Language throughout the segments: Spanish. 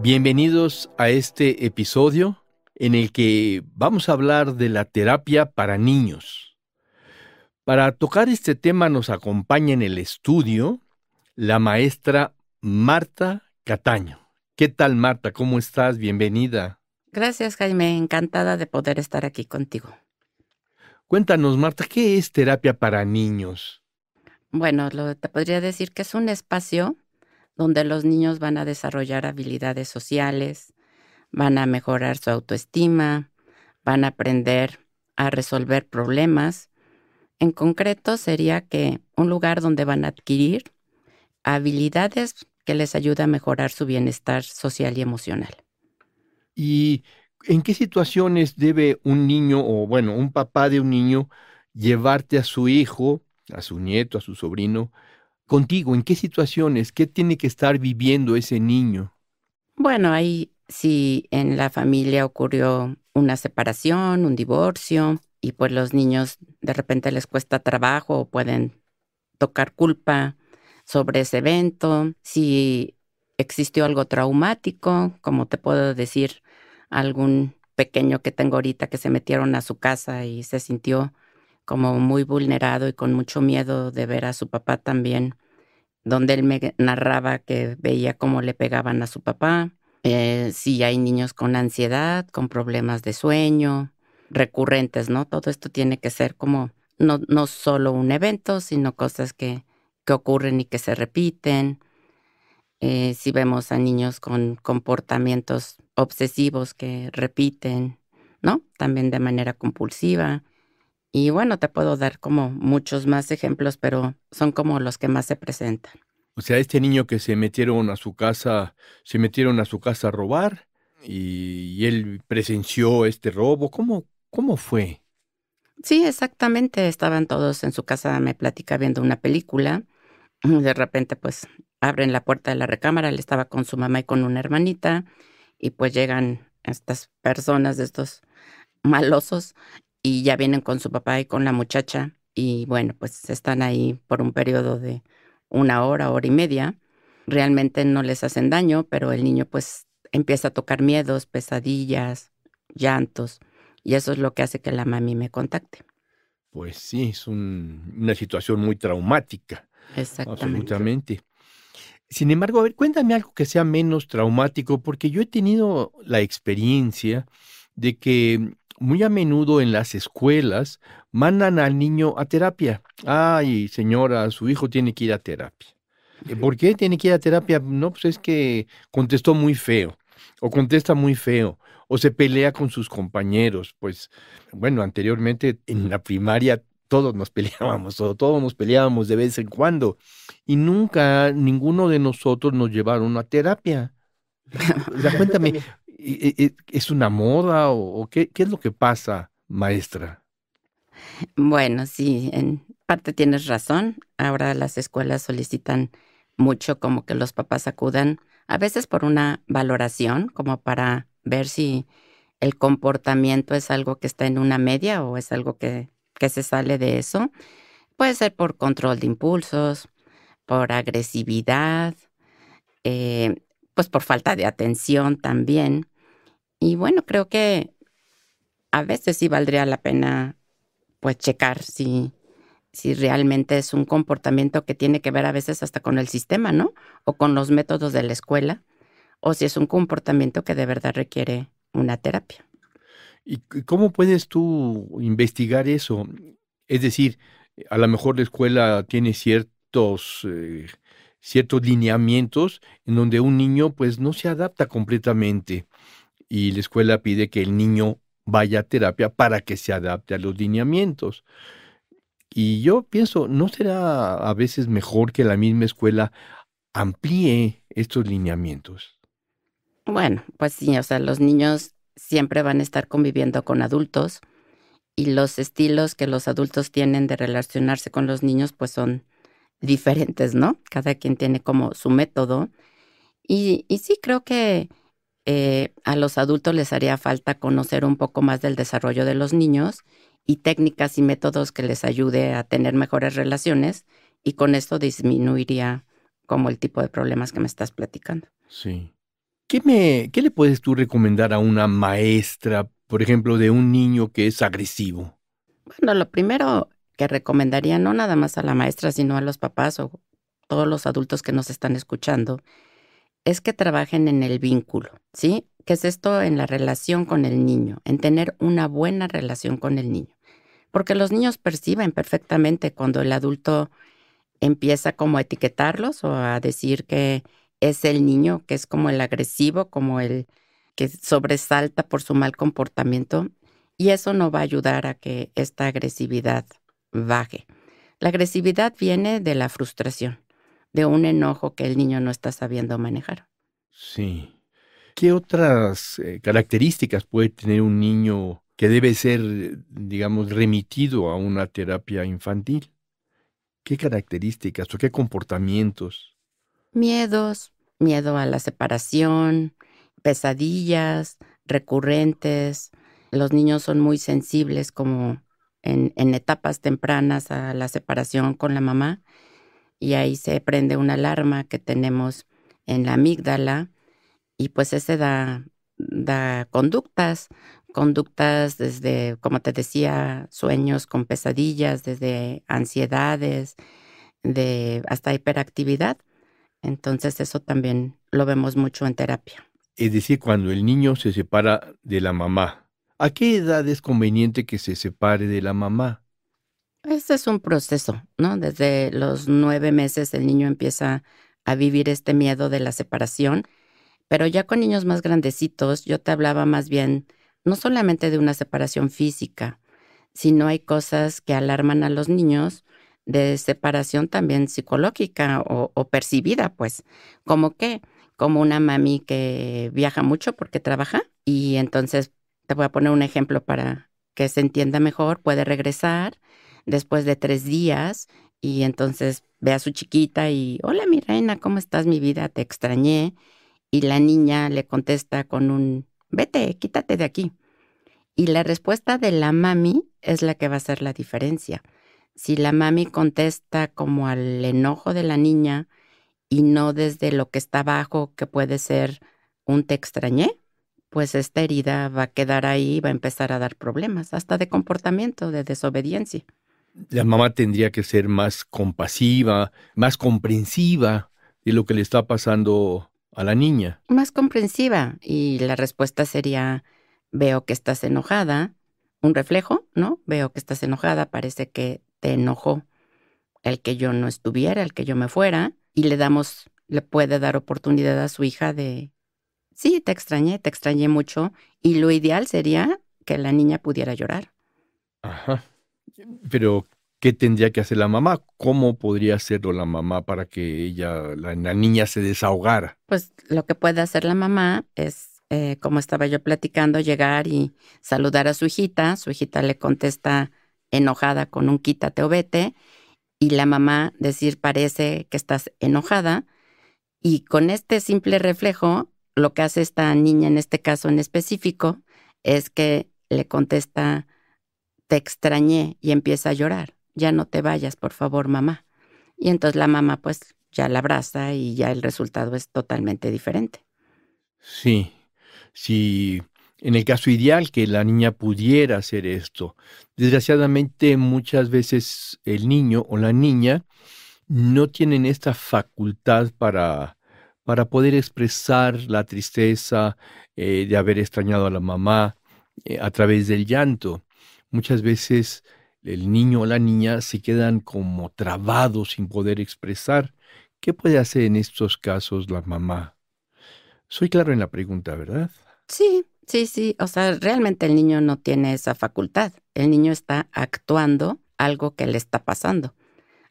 Bienvenidos a este episodio en el que vamos a hablar de la terapia para niños. Para tocar este tema nos acompaña en el estudio la maestra Marta Cataño. ¿Qué tal Marta? ¿Cómo estás? Bienvenida. Gracias Jaime, encantada de poder estar aquí contigo. Cuéntanos Marta, ¿qué es terapia para niños? Bueno, lo, te podría decir que es un espacio donde los niños van a desarrollar habilidades sociales, van a mejorar su autoestima, van a aprender a resolver problemas. En concreto, sería que un lugar donde van a adquirir habilidades que les ayuda a mejorar su bienestar social y emocional. ¿Y en qué situaciones debe un niño o, bueno, un papá de un niño llevarte a su hijo, a su nieto, a su sobrino, contigo? ¿En qué situaciones? ¿Qué tiene que estar viviendo ese niño? Bueno, ahí si en la familia ocurrió una separación, un divorcio, y pues los niños de repente les cuesta trabajo o pueden tocar culpa sobre ese evento, si existió algo traumático, como te puedo decir, algún pequeño que tengo ahorita que se metieron a su casa y se sintió como muy vulnerado y con mucho miedo de ver a su papá también donde él me narraba que veía cómo le pegaban a su papá, eh, si hay niños con ansiedad, con problemas de sueño, recurrentes, ¿no? Todo esto tiene que ser como no, no solo un evento, sino cosas que, que ocurren y que se repiten. Eh, si vemos a niños con comportamientos obsesivos que repiten, ¿no? También de manera compulsiva. Y bueno, te puedo dar como muchos más ejemplos, pero son como los que más se presentan. O sea, este niño que se metieron a su casa, se metieron a su casa a robar y, él presenció este robo. ¿Cómo, cómo fue? Sí, exactamente. Estaban todos en su casa, me platica viendo una película. De repente, pues, abren la puerta de la recámara. Él estaba con su mamá y con una hermanita. Y pues llegan estas personas de estos malosos y ya vienen con su papá y con la muchacha y bueno, pues están ahí por un periodo de una hora, hora y media. Realmente no les hacen daño, pero el niño pues empieza a tocar miedos, pesadillas, llantos y eso es lo que hace que la mami me contacte. Pues sí, es una situación muy traumática. Exactamente. Absolutamente. Sin embargo, a ver, cuéntame algo que sea menos traumático, porque yo he tenido la experiencia de que muy a menudo en las escuelas mandan al niño a terapia. Ay, señora, su hijo tiene que ir a terapia. Eh, ¿Por qué tiene que ir a terapia? No, pues es que contestó muy feo, o contesta muy feo, o se pelea con sus compañeros. Pues, bueno, anteriormente en la primaria todos nos peleábamos, o todos nos peleábamos de vez en cuando, y nunca ninguno de nosotros nos llevaron a terapia. O sea, cuéntame, ¿Es una moda o qué, es lo que pasa, maestra? Bueno, sí, en parte tienes razón. Ahora las escuelas solicitan mucho como que los papás acudan, a veces por una valoración, como para ver si el comportamiento es algo que está en una media o es algo que, que se sale de eso. Puede ser por control de impulsos, por agresividad, eh, pues por falta de atención también. Y bueno, creo que a veces sí valdría la pena pues checar si, si realmente es un comportamiento que tiene que ver a veces hasta con el sistema, ¿no? O con los métodos de la escuela, o si es un comportamiento que de verdad requiere una terapia. ¿Y cómo puedes tú investigar eso? Es decir, a lo mejor la escuela tiene ciertos, eh, ciertos lineamientos en donde un niño pues no se adapta completamente y la escuela pide que el niño vaya a terapia para que se adapte a los lineamientos. Y yo pienso, ¿no será a veces mejor que la misma escuela amplíe estos lineamientos? Bueno, pues sí, o sea, los niños siempre van a estar conviviendo con adultos y los estilos que los adultos tienen de relacionarse con los niños pues son diferentes, ¿no? Cada quien tiene como su método. Y, sí creo que eh, a los adultos les haría falta conocer un poco más del desarrollo de los niños y técnicas y métodos que les ayude a tener mejores relaciones y con esto disminuiría como el tipo de problemas que me estás platicando. Sí. ¿Qué, me, ¿Qué le puedes tú recomendar a una maestra, por ejemplo, de un niño que es agresivo? Bueno, lo primero que recomendaría, no nada más a la maestra, sino a los papás o todos los adultos que nos están escuchando, es que trabajen en el vínculo, ¿sí? ¿Qué es esto en la relación con el niño? En tener una buena relación con el niño. Porque los niños perciben perfectamente cuando el adulto empieza como a etiquetarlos o a decir que es el niño, que es como el agresivo, como el que sobresalta por su mal comportamiento. Y eso no va a ayudar a que esta agresividad baje. La agresividad viene de la frustración de un enojo que el niño no está sabiendo manejar. Sí. ¿Qué otras eh, características puede tener un niño que debe ser, digamos, remitido a una terapia infantil? ¿Qué características o qué comportamientos? Miedos, miedo a la separación, pesadillas recurrentes. Los niños son muy sensibles como en, en etapas tempranas a la separación con la mamá y ahí se prende una alarma que tenemos en la amígdala y pues ese da, da conductas, conductas desde, como te decía, sueños con pesadillas, desde ansiedades, de hasta hiperactividad. Entonces eso también lo vemos mucho en terapia. Es decir, cuando el niño se separa de la mamá, ¿a qué edad es conveniente que se separe de la mamá? Ese es un proceso, ¿no? Desde los nueve meses el niño empieza a vivir este miedo de la separación, pero ya con niños más grandecitos yo te hablaba más bien no solamente de una separación física, sino hay cosas que alarman a los niños de separación también psicológica o, o percibida, pues, como que, como una mami que viaja mucho porque trabaja y entonces te voy a poner un ejemplo para que se entienda mejor, puede regresar después de tres días y entonces ve a su chiquita y, hola mi reina, ¿cómo estás mi vida? Te extrañé. Y la niña le contesta con un, vete, quítate de aquí. Y la respuesta de la mami es la que va a hacer la diferencia. Si la mami contesta como al enojo de la niña y no desde lo que está abajo, que puede ser un te extrañé, pues esta herida va a quedar ahí y va a empezar a dar problemas, hasta de comportamiento, de desobediencia la mamá tendría que ser más compasiva, más comprensiva de lo que le está pasando a la niña. Más comprensiva. Y la respuesta sería, veo que estás enojada. Un reflejo, ¿no? Veo que estás enojada, parece que te enojó el que yo no estuviera, el que yo me fuera. Y le damos, le puede dar oportunidad a su hija de, sí, te extrañé, te extrañé mucho. Y lo ideal sería que la niña pudiera llorar. Ajá. Pero, ¿qué tendría que hacer la mamá? ¿Cómo podría hacerlo la mamá para que ella, la, niña, se desahogara? Pues lo que puede hacer la mamá es, eh, como estaba yo platicando, llegar y saludar a su hijita. Su hijita le contesta enojada con un quítate o vete. Y la mamá decir, parece que estás enojada. Y con este simple reflejo, lo que hace esta niña en este caso en específico es que le contesta te extrañé y empieza a llorar. Ya no te vayas, por favor, mamá. Y entonces la mamá pues ya la abraza y ya el resultado es totalmente diferente. Sí, sí. En el caso ideal que la niña pudiera hacer esto. Desgraciadamente muchas veces el niño o la niña no tienen esta facultad para, para poder expresar la tristeza eh, de haber extrañado a la mamá eh, a través del llanto muchas veces el niño o la niña se quedan como trabados sin poder expresar. ¿Qué puede hacer en estos casos la mamá? Soy claro en la pregunta, ¿verdad? Sí, sí, sí. O sea, realmente el niño no tiene esa facultad. El niño está actuando algo que le está pasando.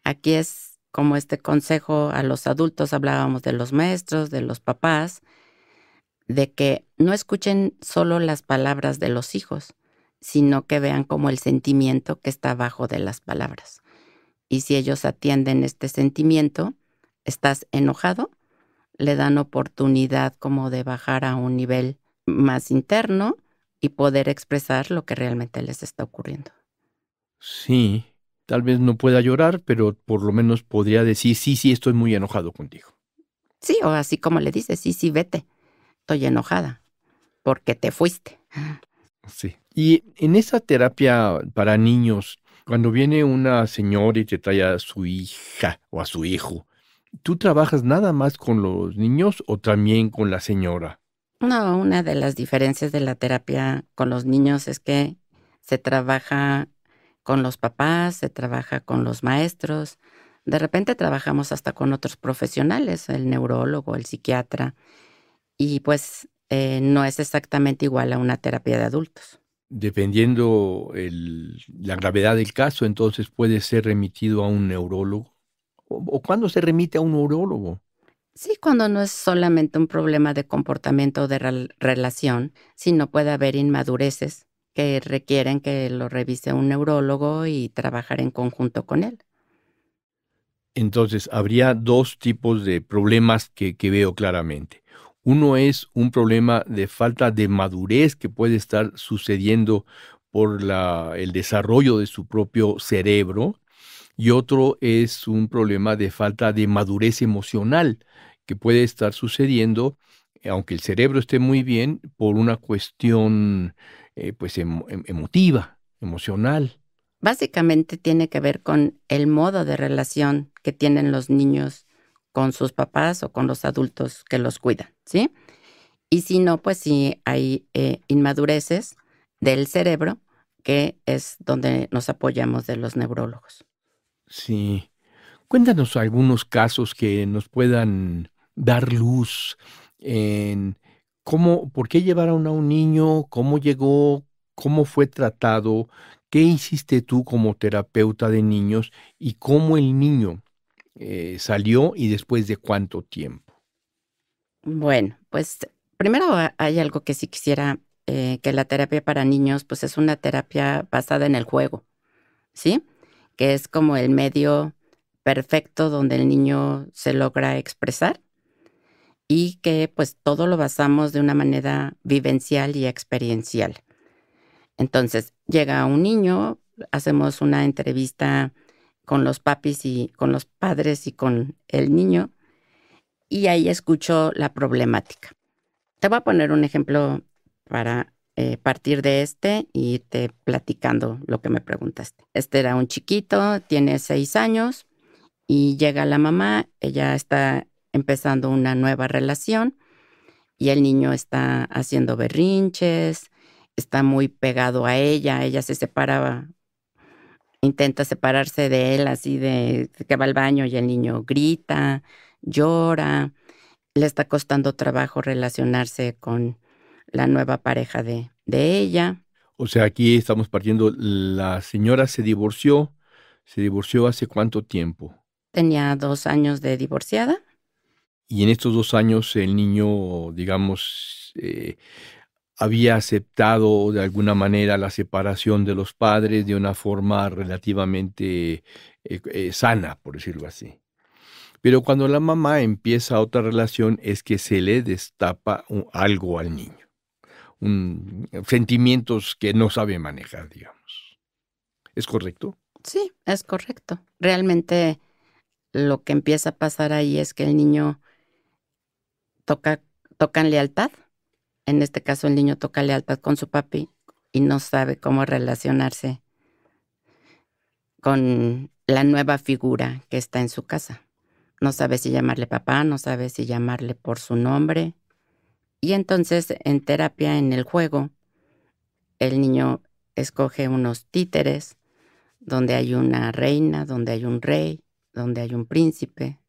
Aquí es como este consejo a los adultos, hablábamos de los maestros, de los papás, de que no escuchen solo las palabras de los hijos, sino que vean como el sentimiento que está abajo de las palabras. Y si ellos atienden este sentimiento, estás enojado, le dan oportunidad como de bajar a un nivel más interno y poder expresar lo que realmente les está ocurriendo. Sí, tal vez no pueda llorar, pero por lo menos podría decir, sí, sí, estoy muy enojado contigo. Sí, o así como le dices, sí, sí, vete, estoy enojada, porque te fuiste. Sí. Y en esa terapia para niños, cuando viene una señora y te trae a su hija o a su hijo, ¿tú trabajas nada más con los niños o también con la señora? No, una de las diferencias de la terapia con los niños es que se trabaja con los papás, se trabaja con los maestros, de repente trabajamos hasta con otros profesionales, el neurólogo, el psiquiatra, y pues eh, no es exactamente igual a una terapia de adultos. Dependiendo la gravedad del caso, entonces puede ser remitido a un neurólogo. ¿O, cuándo se remite a un neurólogo? Sí, cuando no es solamente un problema de comportamiento o de relación, sino puede haber inmadureces que requieren que lo revise un neurólogo y trabajar en conjunto con él. Entonces, habría dos tipos de problemas que, veo claramente. Uno es un problema de falta de madurez que puede estar sucediendo por el desarrollo de su propio cerebro y otro es un problema de falta de madurez emocional que puede estar sucediendo, aunque el cerebro esté muy bien, por una cuestión eh, pues emotiva, emocional. Básicamente tiene que ver con el modo de relación que tienen los niños con sus papás o con los adultos que los cuidan, ¿sí? Y si no, pues sí hay eh, inmadureces del cerebro, que es donde nos apoyamos de los neurólogos. Sí. Cuéntanos algunos casos que nos puedan dar luz en cómo, por qué llevaron a un niño, cómo llegó, cómo fue tratado, qué hiciste tú como terapeuta de niños y cómo el niño eh, salió y después de cuánto tiempo. Bueno, pues primero hay algo que sí quisiera, eh, que la terapia para niños, pues es una terapia basada en el juego, ¿sí? Que es como el medio perfecto donde el niño se logra expresar y que pues todo lo basamos de una manera vivencial y experiencial. Entonces, llega un niño, hacemos una entrevista con los papis y con los padres y con el niño, y ahí escucho la problemática. Te voy a poner un ejemplo para eh, partir de este y irte platicando lo que me preguntaste. Este era un chiquito, tiene seis años y llega la mamá, ella está empezando una nueva relación y el niño está haciendo berrinches, está muy pegado a ella, ella se separaba, intenta separarse de él así de que va al baño y el niño grita, llora, le está costando trabajo relacionarse con la nueva pareja de, de ella. O sea, aquí estamos partiendo, la señora se divorció, se divorció hace cuánto tiempo? Tenía dos años de divorciada. Y en estos dos años el niño, digamos, eh, había aceptado de alguna manera la separación de los padres de una forma relativamente eh, eh, sana, por decirlo así. Pero cuando la mamá empieza otra relación es que se le destapa algo al niño, sentimientos que no sabe manejar, digamos. ¿Es correcto? Sí, es correcto. Realmente lo que empieza a pasar ahí es que el niño toca, tocan lealtad en este caso el niño toca lealtad con su papi y no sabe cómo relacionarse con la nueva figura que está en su casa. No sabe si llamarle papá, no sabe si llamarle por su nombre. Y entonces en terapia, en el juego, el niño escoge unos títeres donde hay una reina, donde hay un rey, donde hay un príncipe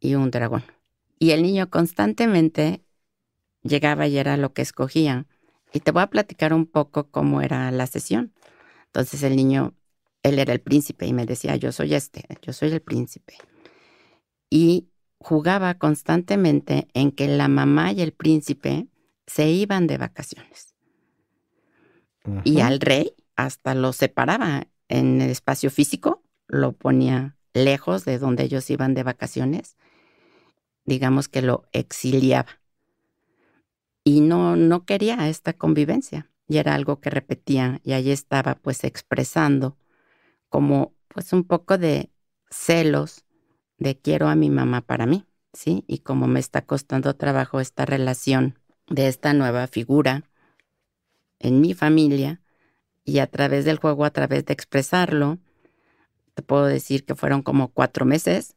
y un dragón. Y el niño constantemente llegaba y era lo que escogía. Y te voy a platicar un poco cómo era la sesión. Entonces el niño, él era el príncipe y me decía, yo soy este, yo soy el príncipe. Y jugaba constantemente en que la mamá y el príncipe se iban de vacaciones. Y al rey hasta lo separaba en el espacio físico, lo ponía lejos de donde ellos iban de vacaciones, digamos que lo exiliaba. Y no, no quería esta convivencia, y era algo que repetía, y ahí estaba pues expresando como pues un poco de celos de quiero a mi mamá para mí, ¿sí? Y como me está costando trabajo esta relación de esta nueva figura en mi familia y a través del juego, a través de expresarlo, te puedo decir que fueron como cuatro meses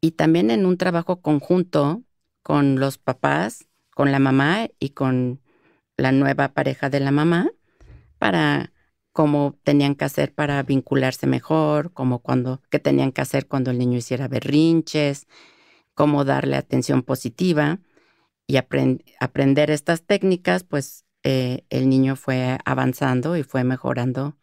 y también en un trabajo conjunto con los papás, con la mamá y con la nueva pareja de la mamá para cómo tenían que hacer para vincularse mejor, como cuando, qué tenían que hacer cuando el niño hiciera berrinches, cómo darle atención positiva y aprender estas técnicas, pues eh, el niño fue avanzando y fue mejorando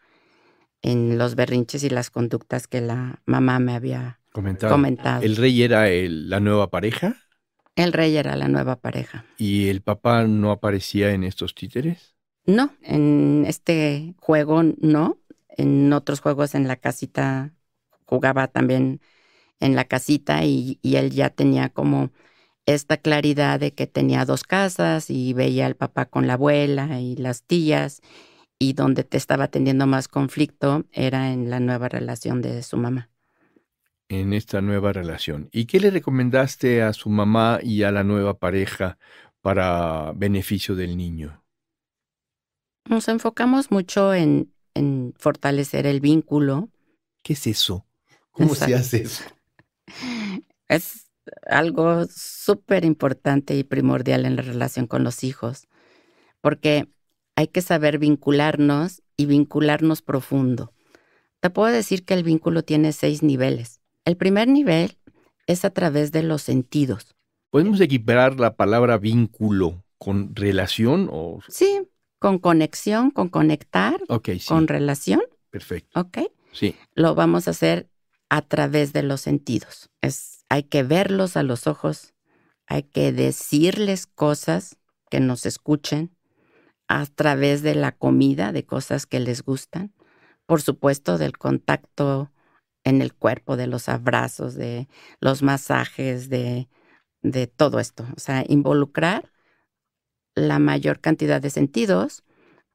en los berrinches y las conductas que la mamá me había comentado. ¿El rey era la nueva pareja? El rey era la nueva pareja. ¿Y el papá no aparecía en estos títeres? No, en este juego no. En otros juegos en la casita jugaba también en la casita y, él ya tenía como esta claridad de que tenía dos casas y veía al papá con la abuela y las tías y donde te estaba teniendo más conflicto era en la nueva relación de su mamá. En esta nueva relación. ¿Y qué le recomendaste a su mamá y a la nueva pareja para beneficio del niño? Nos enfocamos mucho en, en fortalecer el vínculo. ¿Qué es eso? ¿Cómo se hace eso? Es algo súper importante y primordial en la relación con los hijos, porque hay que saber vincularnos y vincularnos profundo. Te puedo decir que el vínculo tiene seis niveles. El primer nivel es a través de los sentidos. ¿Podemos equiparar la palabra vínculo con relación o...? Sí, con conexión, con conectar, con relación. Perfecto. Ok. Sí. Lo vamos a hacer a través de los sentidos. Es, hay que verlos a los ojos, hay que decirles cosas que nos escuchen a través de la comida, de cosas que les gustan, por supuesto del contacto en el cuerpo, de los abrazos, de los masajes, de, de todo esto. O sea, involucrar la mayor cantidad de sentidos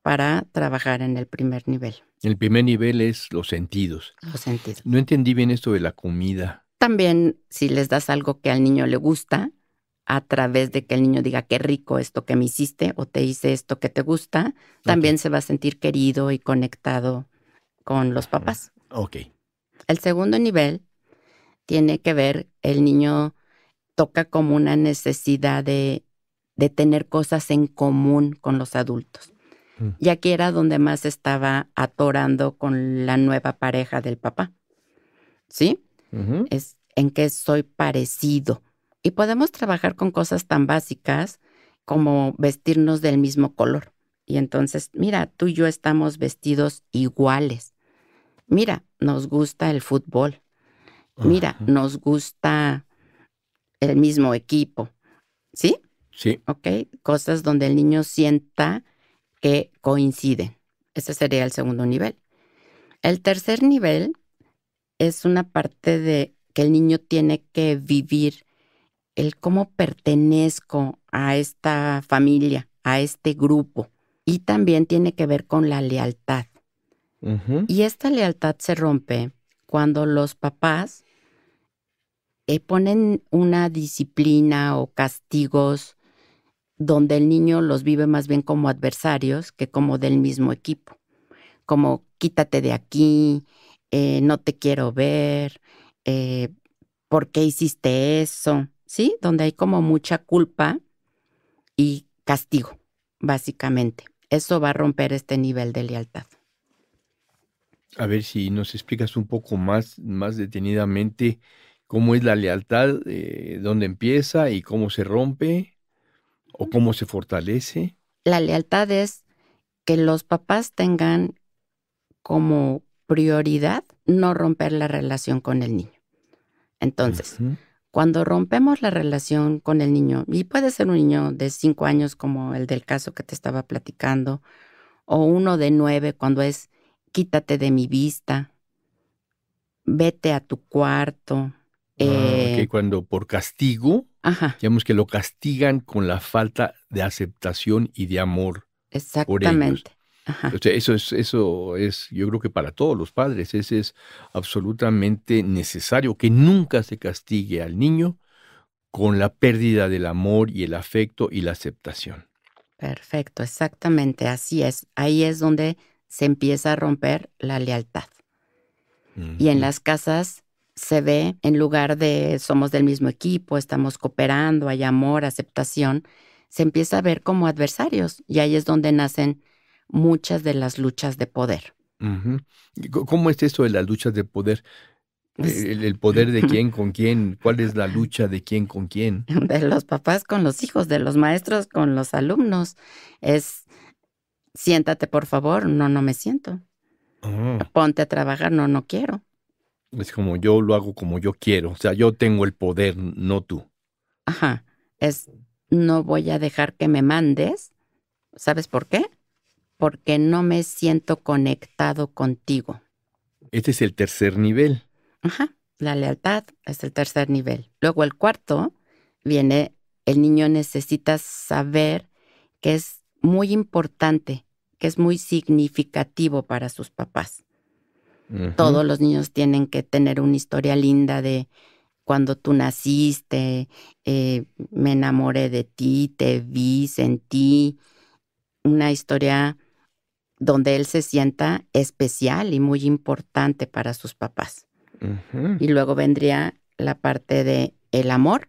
para trabajar en el primer nivel. El primer nivel es los sentidos. Los sentidos. No entendí bien esto de la comida. También si les das algo que al niño le gusta, a través de que el niño diga qué rico esto que me hiciste o te hice esto que te gusta, también se va a sentir querido y conectado con los papás. Ok. El segundo nivel tiene que ver, el niño toca como una necesidad de de tener cosas en común con los adultos. Mm. Y aquí era donde más estaba atorando con la nueva pareja del papá. ¿Sí? Es en que soy parecido. Y podemos trabajar con cosas tan básicas como vestirnos del mismo color. Y entonces, mira, tú y yo estamos vestidos iguales. Mira, nos gusta el fútbol. Mira, nos gusta el mismo equipo. ¿Sí? Sí. ¿Ok? Cosas donde el niño sienta que coinciden. Ese sería el segundo nivel. El tercer nivel es una parte de que el niño tiene que vivir el cómo pertenezco a esta familia, a este grupo. Y también tiene que ver con la lealtad. Y esta lealtad se rompe cuando los papás eh, ponen una disciplina o castigos donde el niño los vive más bien como adversarios que como del mismo equipo. Como quítate de aquí, eh, no te quiero ver, eh, ¿por qué hiciste eso? ¿Sí? Donde hay como mucha culpa y castigo, básicamente. Eso va a romper este nivel de lealtad. A ver si nos explicas un poco más, más detenidamente cómo es la lealtad, eh, dónde empieza y cómo se rompe ¿O cómo se fortalece? La lealtad es que los papás tengan como prioridad no romper la relación con el niño. Entonces, Cuando rompemos la relación con el niño, y puede ser un niño de cinco años como el del caso que te estaba platicando, o uno de nueve cuando es quítate de mi vista, vete a tu cuarto. Ah, eh, cuando por castigo, Ajá, digamos que lo castigan con la falta de aceptación y de amor. exactamente. Ajá. O sea, eso es, eso es, yo creo que para todos los padres, ese es absolutamente necesario, que nunca se castigue al niño con la pérdida del amor y el afecto y la aceptación. Perfecto, exactamente, así es. Ahí es donde se empieza a romper la lealtad. Y en las casas se ve, en lugar de somos del mismo equipo, estamos cooperando, hay amor, aceptación, se empieza a ver como adversarios. Y ahí es donde nacen muchas de las luchas de poder. Ujú. ¿Y co- ¿Cómo es esto de las luchas de poder? El, el poder de quién con quién, cuál es la lucha de quién con quién. de los papás con los hijos, de los maestros con los alumnos. Es, siéntate por favor, no, no me siento. Ah, Ponte a trabajar, no, no quiero. Es como yo lo hago como yo quiero, o sea, yo tengo el poder, no tú. Ajá, es, no voy a dejar que me mandes. ¿Sabes por qué? Porque no me siento conectado contigo. Este es el tercer nivel. Ajá, la lealtad es el tercer nivel. Luego el cuarto viene, el niño necesita saber que es muy importante, que es muy significativo para sus papás. Todos los niños tienen que tener una historia linda de cuando tú naciste, eh, me enamoré de ti, te vi, sentí, una historia donde él se sienta especial y muy importante para sus papás. Y luego vendría la parte de el amor,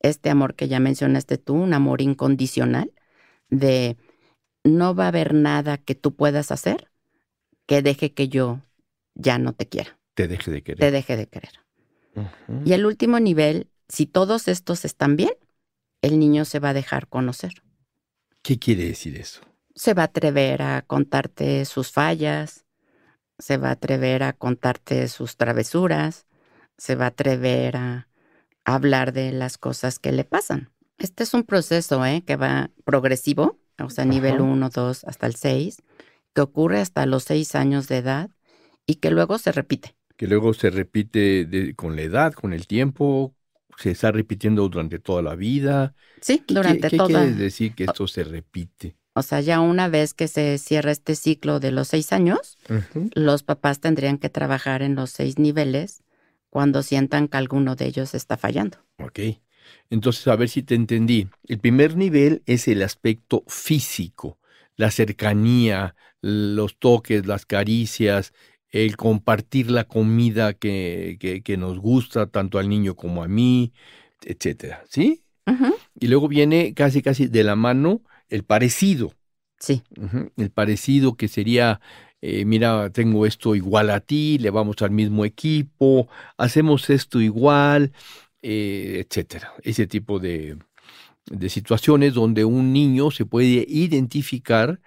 este amor que ya mencionaste tú, un amor incondicional, de no va a haber nada que tú puedas hacer que deje que yo ya no te quiera, Te deje de querer. te deje de querer. Y el último nivel, si todos estos están bien, el niño se va a dejar conocer. ¿Qué quiere decir eso? Se va a atrever a contarte sus fallas, se va a atrever a contarte sus travesuras, se va a atrever a hablar de las cosas que le pasan. Este es un proceso ¿eh? que va progresivo, o sea, nivel Ajá. 1, 2 hasta el 6, que ocurre hasta los 6 años de edad y que luego se repite. Que luego se repite de- con la edad, con el tiempo, se está repitiendo durante toda la vida. Sí, ¿Qué, durante qué toda. quiere decir que esto se repite? O sea, ya una vez que se cierra este ciclo de los seis años, Ujú. los papás tendrían que trabajar en los seis niveles cuando sientan que alguno de ellos está fallando. Ok. Entonces, a ver si te entendí. El primer nivel es el aspecto físico, la cercanía, los toques, las caricias, el compartir la comida que, que, que nos gusta tanto al niño como a mí, etcétera. ¿Sí? Y luego viene casi casi de la mano el parecido. Sí, El parecido que sería, eh, mira, tengo esto igual a ti, le vamos al mismo equipo, hacemos esto igual, eh, etcétera. Ese tipo de, de situaciones donde un niño se puede identificar,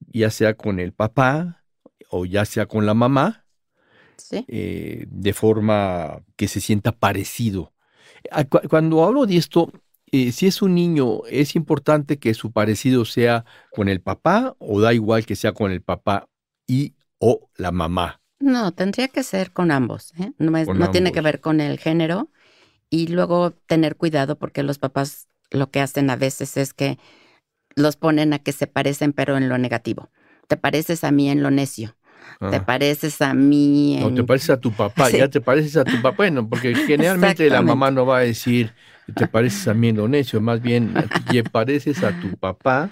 ya sea con el papá o ya sea con la mamá, sí. eh, de forma que se sienta parecido. Ah, cu- Cuando hablo de esto, eh, si es un niño, ¿es importante que su parecido sea con el papá o da igual que sea con el papá y o la mamá? No, tendría que ser con ambos. ¿eh? No, es- Con no tiene que ver con el género. Y luego tener cuidado porque los papás lo que hacen a veces es que los ponen a que se parecen, pero en lo negativo. Te pareces a mí en lo necio. Te Ah. pareces a mí No, en... te pareces a tu papá, Sí. ya te pareces a tu papá. Bueno, porque generalmente la mamá no va a decir, te pareces a mí en lo necio, más bien, te pareces a tu papá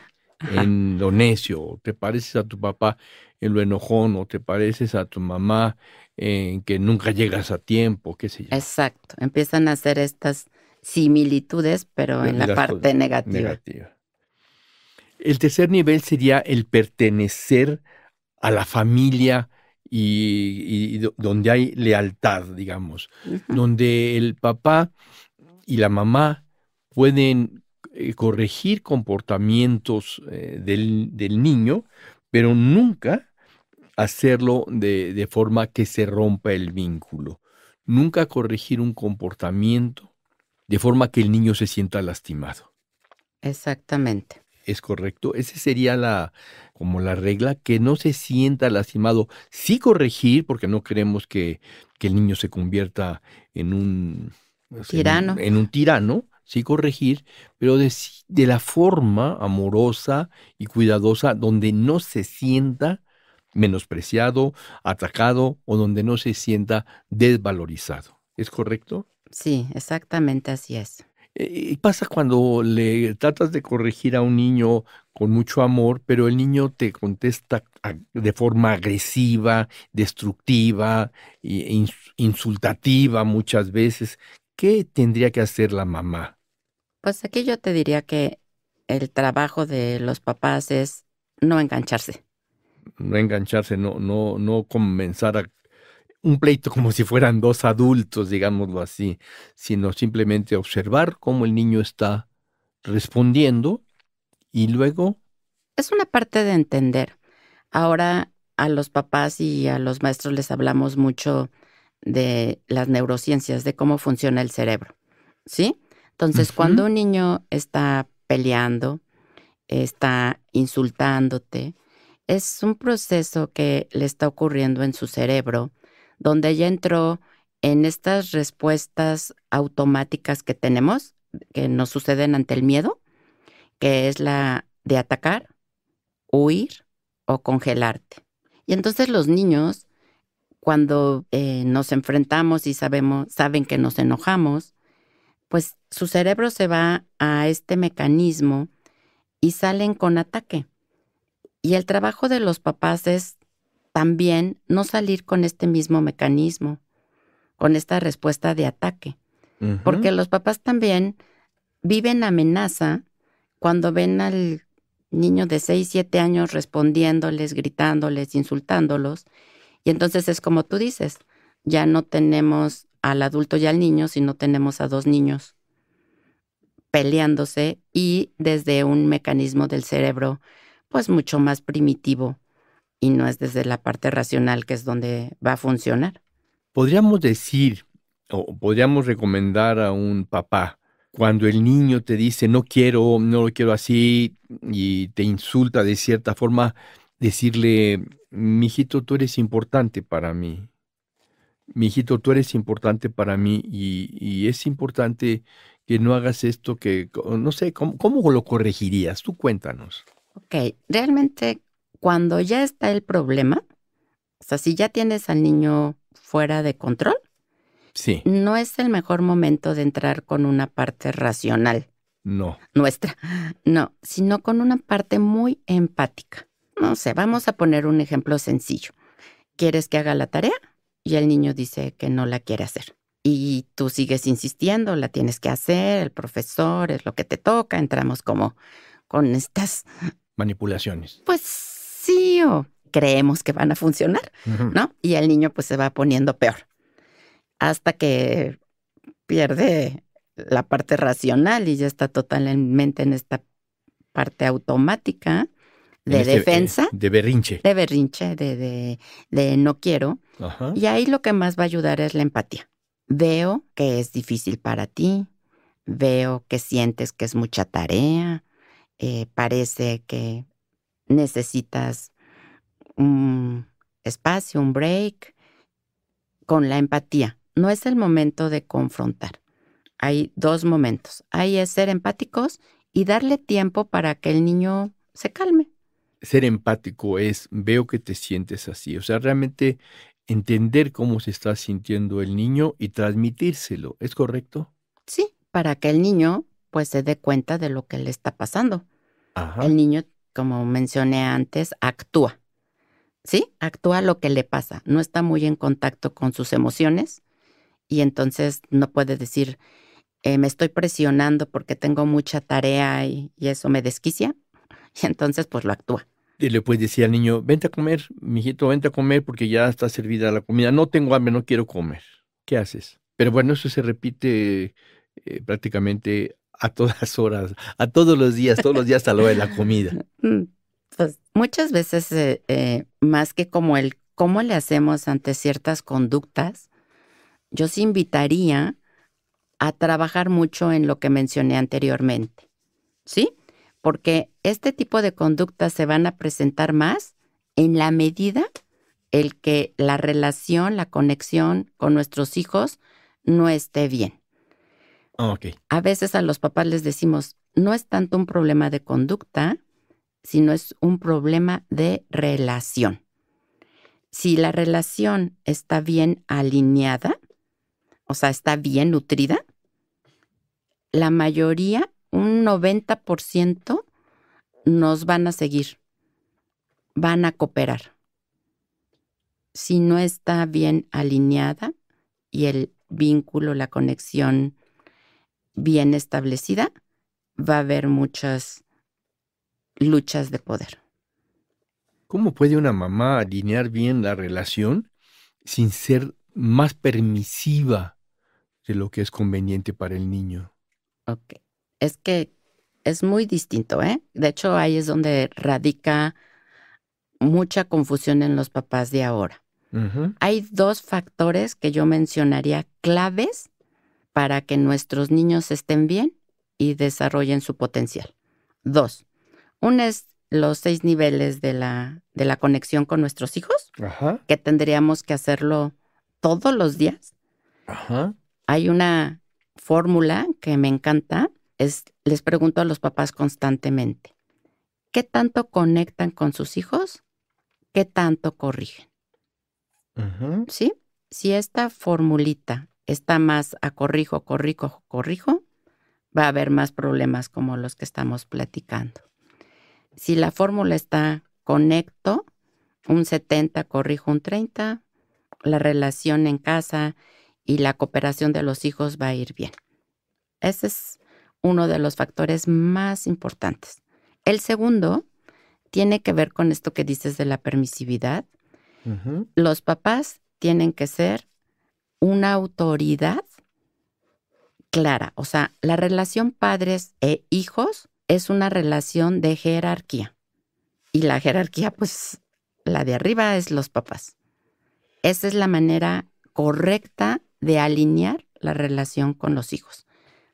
en lo necio, o te pareces a tu papá en lo enojón, o te pareces a tu mamá en que nunca llegas a tiempo, qué sé yo. Exacto. Empiezan a hacer estas similitudes, pero en la parte negativa. negativa. El tercer nivel sería el pertenecer a la familia y, y do- donde hay lealtad, digamos, donde el papá y la mamá pueden eh, corregir comportamientos eh, del, del niño, pero nunca hacerlo de, de forma que se rompa el vínculo. Nunca corregir un comportamiento de forma que el niño se sienta lastimado. Exactamente. ¿Es correcto? Esa sería la como la regla, que no se sienta lastimado. Sí corregir, porque no queremos que, que el niño se convierta en un tirano. En, un tirano, sí corregir, pero de, de la forma amorosa y cuidadosa donde no se sienta menospreciado, atacado o donde no se sienta desvalorizado. ¿Es correcto? Sí, exactamente así es. Eh, y pasa cuando le tratas de corregir a un niño con mucho amor, pero el niño te contesta de forma agresiva, destructiva, e insultativa muchas veces. ¿Qué tendría que hacer la mamá? Pues aquí yo te diría que el trabajo de los papás es no engancharse. No engancharse, no, no, no comenzar a un pleito como si fueran dos adultos, digámoslo así, sino simplemente observar cómo el niño está respondiendo y luego... Es una parte de entender. Ahora a los papás y a los maestros les hablamos mucho de las neurociencias, de cómo funciona el cerebro. ¿Sí? Entonces, cuando un niño está peleando, está insultándote, es un proceso que le está ocurriendo en su cerebro donde ella entró en estas respuestas automáticas que tenemos, que nos suceden ante el miedo, que es la de atacar, huir o congelarte. Y entonces los niños, cuando eh, nos enfrentamos y sabemos, saben que nos enojamos, pues su cerebro se va a este mecanismo y salen con ataque. Y el trabajo de los papás es también no salir con este mismo mecanismo, con esta respuesta de ataque. Porque los papás también viven amenaza cuando ven al niño de 6, 7 años respondiéndoles, gritándoles, insultándolos. Y entonces es como tú dices, ya no tenemos al adulto y al niño, sino tenemos a dos niños peleándose y desde un mecanismo del cerebro pues mucho más primitivo y no es desde la parte racional que es donde va a funcionar. Podríamos decir o podríamos recomendar a un papá cuando el niño te dice no quiero, no lo quiero así y te insulta de cierta forma, decirle, mijito, tú eres importante para mí. Mijito, tú eres importante para mí y, es importante que no hagas esto que, no sé, ¿cómo, ¿cómo lo corregirías? Tú cuéntanos. Ok, realmente cuando ya está el problema, o sea, si ya tienes al niño fuera de control, sí. no es el mejor momento de entrar con una parte racional. No. Nuestra. No, sino con una parte muy empática. No sé, vamos a poner un ejemplo sencillo. ¿Quieres que haga la tarea? Y el niño dice que no la quiere hacer. Y tú sigues insistiendo, la tienes que hacer, el profesor es lo que te toca, entramos como con estas manipulaciones. Pues sí o creemos que van a funcionar, ¿no? Y el niño pues se va poniendo peor hasta que pierde la parte racional y ya está totalmente en esta parte automática de este, defensa. de berrinche. De berrinche, de, de, no quiero. Y ahí lo que más va a ayudar es la empatía. Veo que es difícil para ti, veo que sientes que es mucha tarea, eh, parece que necesitas un espacio, un break, con la empatía. No es el momento de confrontar. Hay dos momentos. Ahí es ser empáticos y darle tiempo para que el niño se calme. Ser empático es, veo que te sientes así. O sea, realmente entender cómo se está sintiendo el niño y transmitírselo. ¿Es correcto? Sí, para que el niño pues se dé cuenta de lo que le está pasando. El niño como mencioné antes, actúa. ¿Sí? Actúa lo que le pasa. No está muy en contacto con sus emociones y entonces no puede decir, eh, me estoy presionando porque tengo mucha tarea y, eso me desquicia. Y entonces pues lo actúa. Y le puedes decir al niño, vente a comer, mijito, vente a comer porque ya está servida la comida. No tengo hambre, no quiero comer. ¿Qué haces? Pero bueno, eso se repite eh, prácticamente a todas horas, a todos los días, todos los días a lo de la comida. Mm, pues muchas veces, eh, eh, más que como el cómo le hacemos ante ciertas conductas, yo sí invitaría a trabajar mucho en lo que mencioné anteriormente. ¿Sí? Porque este tipo de conductas se van a presentar más en la medida el que la relación, la conexión con nuestros hijos no esté bien. Ah, a veces a los papás les decimos, no es tanto un problema de conducta, sino es un problema de relación. Si la relación está bien alineada, o sea, está bien nutrida, la mayoría, un 90%, nos van a seguir, van a cooperar. Si no está bien alineada y el vínculo, la conexión bien establecida, va a haber muchas luchas de poder. ¿Cómo puede una mamá alinear bien la relación sin ser más permisiva de lo que es conveniente para el niño? Ok. Es que es muy distinto, ¿eh? De hecho, ahí es donde radica mucha confusión en los papás de ahora. Hay dos factores que yo mencionaría claves para que nuestros niños estén bien y desarrollen su potencial. Dos, uno es los seis niveles de la, de la conexión con nuestros hijos, que tendríamos que hacerlo todos los días. Hay una fórmula que me encanta, es les pregunto a los papás constantemente, ¿qué tanto conectan con sus hijos? ¿Qué tanto corrigen? ¿Sí? Si esta formulita está más a corrijo, corrijo, corrijo, va a haber más problemas como los que estamos platicando. Si la fórmula está conecto, un 70, corrijo un 30, la relación en casa y la cooperación de los hijos va a ir bien. Ese es uno de los factores más importantes. El segundo tiene que ver con esto que dices de la permisividad. Los papás tienen que ser una autoridad clara. O sea, la relación padres e hijos es una relación de jerarquía. Y la jerarquía, pues, la de arriba es los papás. Esa es la manera correcta de alinear la relación con los hijos.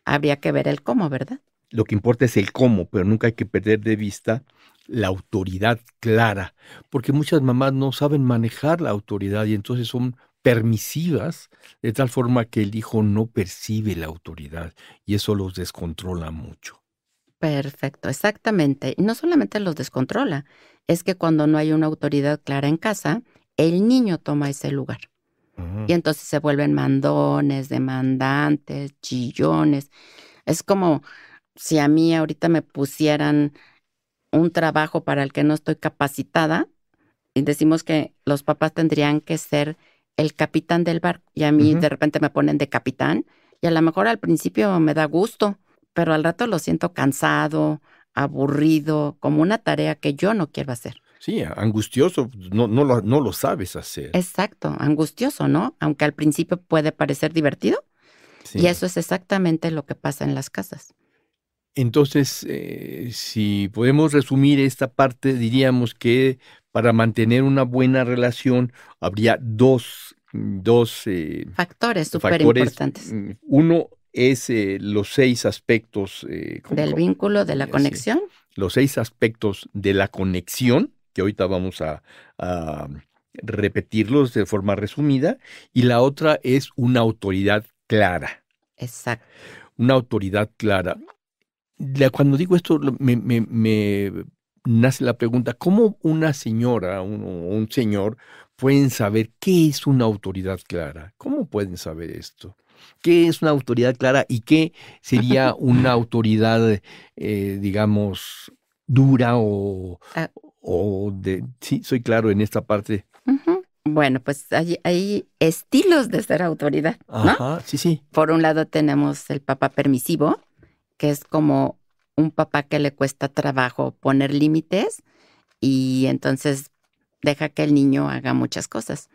Habría que ver el cómo, ¿verdad? Lo que importa es el cómo, pero nunca hay que perder de vista la autoridad clara, porque muchas mamás no saben manejar la autoridad y entonces son permisivas de tal forma que el hijo no percibe la autoridad y eso los descontrola mucho. Perfecto, exactamente. Y no solamente los descontrola, es que cuando no hay una autoridad clara en casa, el niño toma ese lugar. Y entonces se vuelven mandones, demandantes, chillones. Es como si a mí ahorita me pusieran un trabajo para el que no estoy capacitada y decimos que los papás tendrían que ser el capitán del barco y a mí de repente me ponen de capitán y a lo mejor al principio me da gusto, pero al rato lo siento cansado, aburrido, como una tarea que yo no quiero hacer. Sí, angustioso, no, no, lo, no lo sabes hacer. Exacto, angustioso, ¿no? Aunque al principio puede parecer divertido. Y eso es exactamente lo que pasa en las casas. Entonces, eh, si podemos resumir esta parte, diríamos que para mantener una buena relación habría dos, dos eh, factores súper importantes. Mm, uno, es eh, los seis aspectos. Eh, Del vínculo, de la conexión. los seis aspectos de la conexión, que ahorita vamos a, repetirlos de forma resumida. Y la otra es una autoridad clara. Exacto. Una autoridad clara. Cuando digo esto, me, me, nace la pregunta, ¿cómo una señora o un señor pueden saber qué es una autoridad clara? ¿Cómo pueden saber esto? ¿Qué es una autoridad clara y qué sería una autoridad, eh, digamos, dura o, ah. o de... Sí, soy claro en esta parte. Bueno, pues hay, estilos de ser autoridad. ¿no? Ajá, sí, sí. Por un lado tenemos el papá permisivo, que es como un papá que le cuesta trabajo poner límites y entonces deja que el niño haga muchas cosas.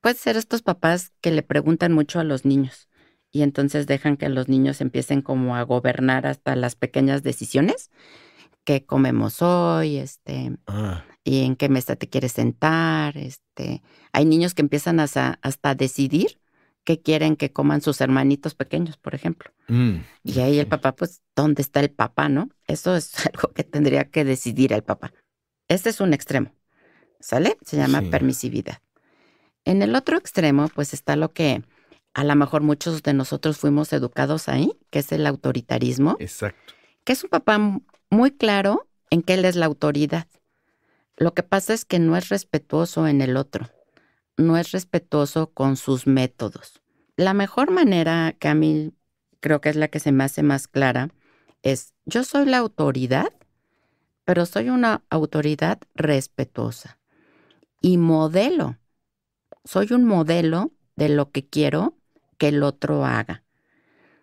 Puede ser estos papás que le preguntan mucho a los niños y entonces dejan que los niños empiecen como a gobernar hasta las pequeñas decisiones. ¿Qué comemos hoy? Este, ah. ¿Y en qué mesa te quieres sentar? Este, hay niños que empiezan hasta, hasta decidir qué quieren que coman sus hermanitos pequeños, por ejemplo. Mm, Y ahí el papá, pues, ¿dónde está el papá, no? Eso es algo que tendría que decidir el papá. Este es un extremo, ¿sale? Se llama Sí. permisividad. En el otro extremo, pues está lo que a lo mejor muchos de nosotros fuimos educados ahí, que es el autoritarismo, Exacto. que es un papá muy claro en que él es la autoridad. Lo que pasa es que no es respetuoso en el otro, no es respetuoso con sus métodos. La mejor manera que a mí creo que es la que se me hace más clara es, yo soy la autoridad, pero soy una autoridad respetuosa y modelo. Soy un modelo de lo que quiero que el otro haga.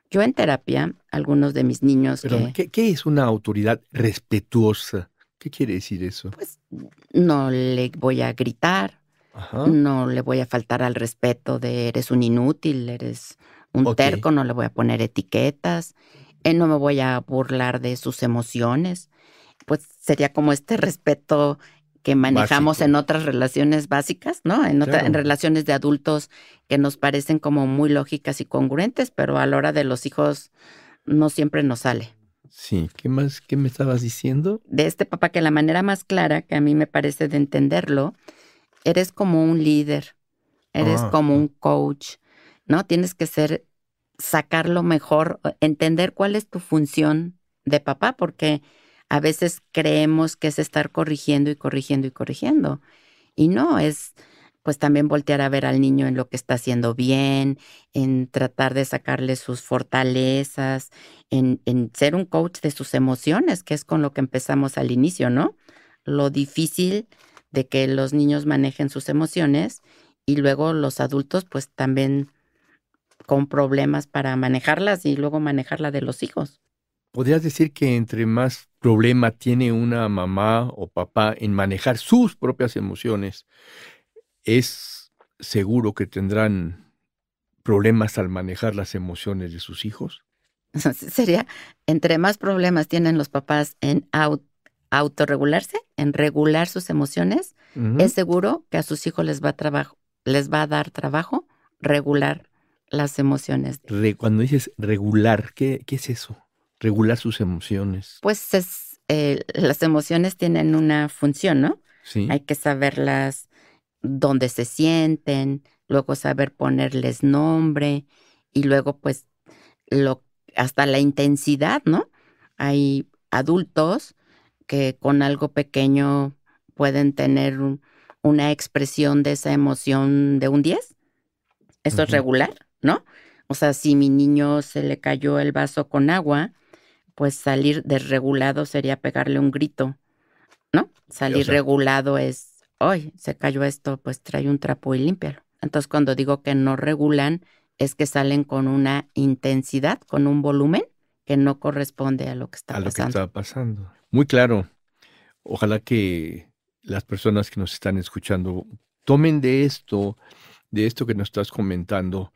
Yo en terapia, algunos de mis niños Pero, que ¿qué, qué es una autoridad respetuosa? ¿Qué quiere decir eso? pues no le voy a gritar, Ajá. no le voy a faltar al respeto de eres un inútil, eres un terco, no le voy a poner etiquetas, eh, no me voy a burlar de sus emociones. Pues sería como este respeto que manejamos Básico. en otras relaciones básicas, ¿no? En, otra- en relaciones de adultos que nos parecen como muy lógicas y congruentes, pero a la hora de los hijos no siempre nos sale. Sí. ¿Qué más? ¿Qué me estabas diciendo? de este papá que la manera más clara que a mí me parece de entenderlo, eres como un líder, eres Ah. como un coach, ¿no? Tienes que ser, sacar lo mejor, entender cuál es tu función de papá, porque a veces creemos que es estar corrigiendo y corrigiendo y corrigiendo. Y no, es pues también voltear a ver al niño en lo que está haciendo bien, en tratar de sacarle sus fortalezas, en, en ser un coach de sus emociones, que es con lo que empezamos al inicio, ¿no? Lo difícil de que los niños manejen sus emociones y luego los adultos pues también con problemas para manejarlas y luego manejar la de los hijos. ¿Podrías decir que entre más problema tiene una mamá o papá en manejar sus propias emociones, es seguro que tendrán problemas al manejar las emociones de sus hijos? Sería, entre más problemas tienen los papás en autorregularse, en regular sus emociones, es seguro que a sus hijos les va a trabajo, les va a dar trabajo regular las emociones. Re- cuando dices regular, ¿qué, qué es eso? Regular sus emociones. Pues es, eh, las emociones tienen una función, ¿no? Sí. Hay que saberlas dónde se sienten, luego saber ponerles nombre y luego pues lo hasta la intensidad, ¿no? Hay adultos que con algo pequeño pueden tener un- una expresión de esa emoción de un 10. Eso es regular, ¿no? O sea, si mi niño se le cayó el vaso con agua, pues salir desregulado sería pegarle un grito, ¿no? Salir sea- regulado es, hoy se cayó esto, pues trae un trapo y límpialo. Entonces, cuando digo que no regulan, es que salen con una intensidad, con un volumen que no corresponde a lo que está a lo que pasando. está pasando. Muy claro. Ojalá que las personas que nos están escuchando tomen de esto, de esto que nos estás comentando,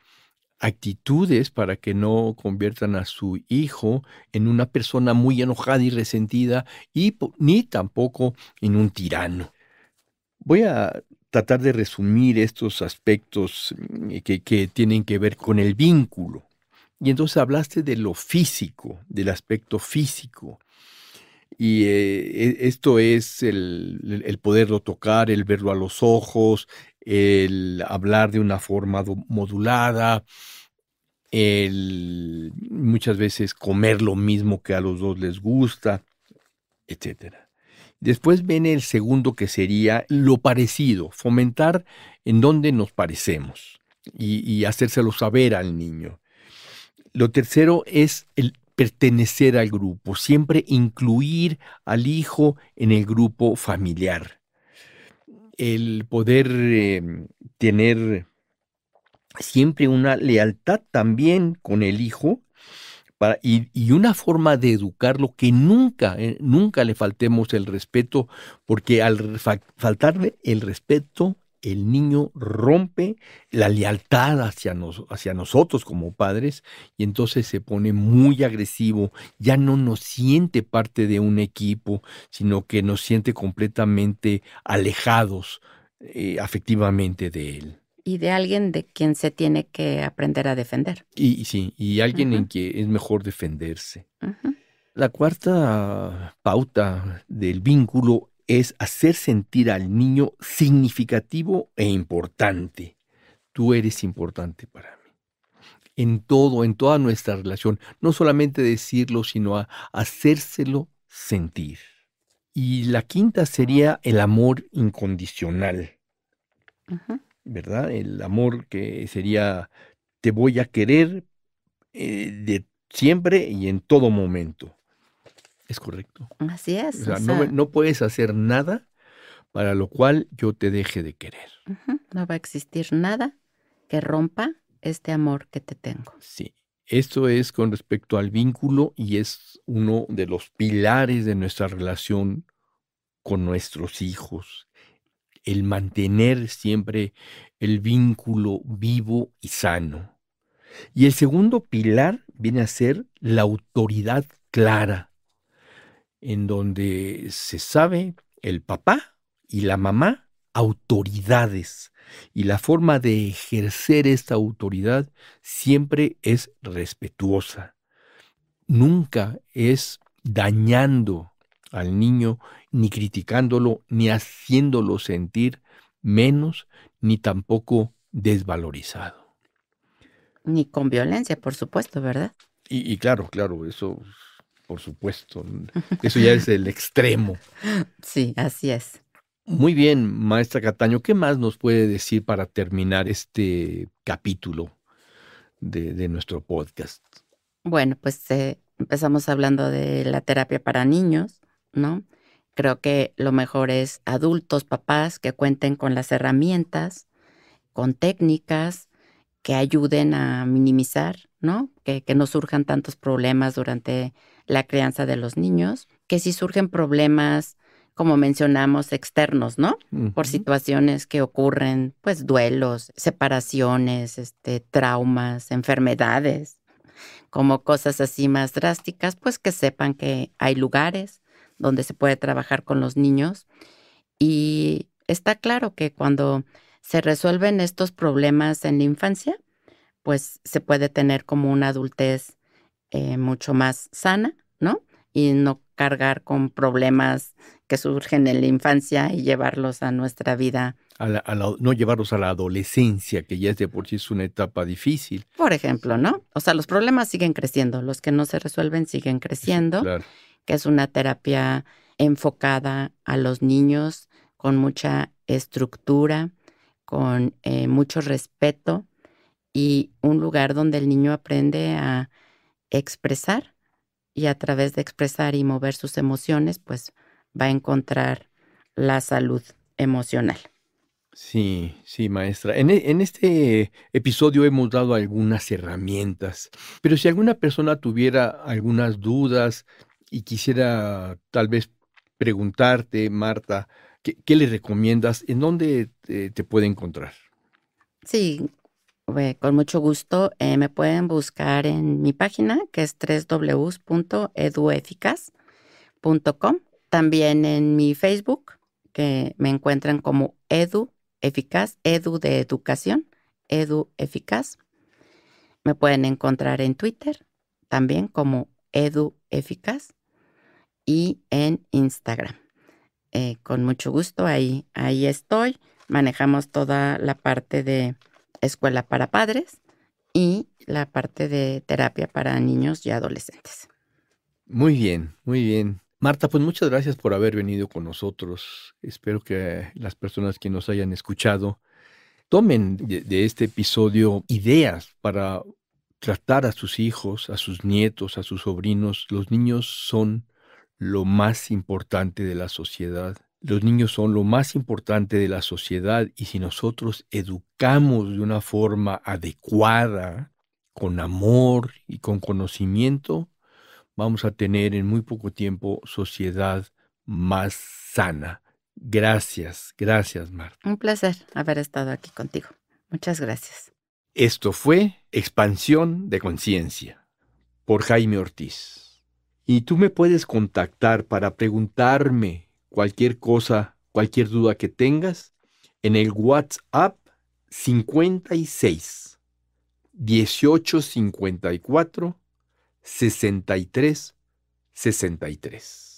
actitudes para que no conviertan a su hijo en una persona muy enojada y resentida y ni tampoco en un tirano. Voy a tratar de resumir estos aspectos que, que tienen que ver con el vínculo. Y entonces hablaste de lo físico, del aspecto físico. Y eh, e- esto es el, el poderlo tocar, el verlo a los ojos, el hablar de una forma modulada, el muchas veces comer lo mismo que a los dos les gusta, etcétera. Después viene el segundo que sería lo parecido, fomentar en donde nos parecemos y, y hacérselo saber al niño. Lo tercero es el pertenecer al grupo, siempre incluir al hijo en el grupo familiar. El poder eh, tener siempre una lealtad también con el hijo y, una forma de educarlo que nunca, eh, nunca le faltemos el respeto, porque al fa faltarle el respeto, el niño rompe la lealtad hacia, nos, hacia nosotros como padres y entonces se pone muy agresivo, ya no nos siente parte de un equipo, sino que nos siente completamente alejados eh, afectivamente de él. Y de alguien de quien se tiene que aprender a defender. Y, sí, y alguien en que es mejor defenderse. La cuarta pauta del vínculo es hacer sentir al niño significativo e importante. Tú eres importante para mí. En todo, en toda nuestra relación. No solamente decirlo, sino a hacérselo sentir. Y la quinta sería el amor incondicional. ¿Verdad? El amor que sería te voy a querer eh, de siempre y en todo momento. Es correcto. Así es. O sea, no, puedes hacer nada para lo cual yo te deje de querer. No va a existir nada que rompa este amor que te tengo. Sí. Esto es con respecto al vínculo y es uno de los pilares de nuestra relación con nuestros hijos. El mantener siempre el vínculo vivo y sano. Y el segundo pilar viene a ser la autoridad clara, en donde se sabe el papá y la mamá autoridades y la forma de ejercer esta autoridad siempre es respetuosa. Nunca es dañando al niño, ni criticándolo, ni haciéndolo sentir menos, ni tampoco desvalorizado. Ni con violencia, por supuesto, ¿verdad? Y, claro, claro, eso, por supuesto, eso ya es el extremo. Sí, así es. Muy bien, maestra Cataño, ¿qué más nos puede decir para terminar este capítulo de, nuestro podcast? Bueno, pues eh, empezamos hablando de la terapia para niños, ¿no? Creo que lo mejor es adultos, papás, que cuenten con las herramientas, con técnicas que ayuden a minimizar, ¿no? Que, que no surjan tantos problemas durante la crianza de los niños, que si surgen problemas como mencionamos, externos, ¿no? Por situaciones que ocurren, pues duelos, separaciones, este, traumas, enfermedades, como cosas así más drásticas, pues que sepan que hay lugares donde se puede trabajar con los niños. Y está claro que cuando se resuelven estos problemas en la infancia, pues se puede tener como una adultez eh, mucho más sana, ¿no? Y no cargar con problemas que surgen en la infancia y llevarlos a nuestra vida. no llevarlos a la adolescencia, que ya es de por sí es una etapa difícil. Por ejemplo, ¿no? O sea, los problemas siguen creciendo, los que no se resuelven siguen creciendo, que es una terapia enfocada a los niños con mucha estructura, con eh, mucho respeto y un lugar donde el niño aprende a expresar y a través de expresar y mover sus emociones, pues va a encontrar la salud emocional. Sí, sí, maestra. En, e, en, este episodio hemos dado algunas herramientas, pero si alguna persona tuviera algunas dudas y quisiera tal vez preguntarte, Marta, ¿qué, le recomiendas? ¿En dónde te, te puede encontrar? Sí, con mucho gusto. Eh, me pueden buscar en mi página, que es www.edueficaz.com. También en mi Facebook, que me encuentran como Edu Eficaz, Edu de Educación, Edu Eficaz. Me pueden encontrar en Twitter, también como Edu Eficaz, y en Instagram. Eh, con mucho gusto, ahí, ahí estoy. Manejamos toda la parte de escuela para padres y la parte de terapia para niños y adolescentes. Muy bien, muy bien. Marta, pues muchas gracias por haber venido con nosotros. Espero que las personas que nos hayan escuchado tomen de, este episodio ideas para tratar a sus hijos, a sus nietos, a sus sobrinos. Los niños son lo más importante de la sociedad. Los niños son lo más importante de la sociedad y si nosotros educamos de una forma adecuada, con amor y con conocimiento, vamos a tener en muy poco tiempo sociedad más sana. Gracias, gracias Marta. Un placer haber estado aquí contigo. Muchas gracias. Esto fue Expansión de Conciencia por Jaime Ortiz. Y tú me puedes contactar para preguntarme cualquier cosa, cualquier duda que tengas en el WhatsApp 56 18 54 63 63.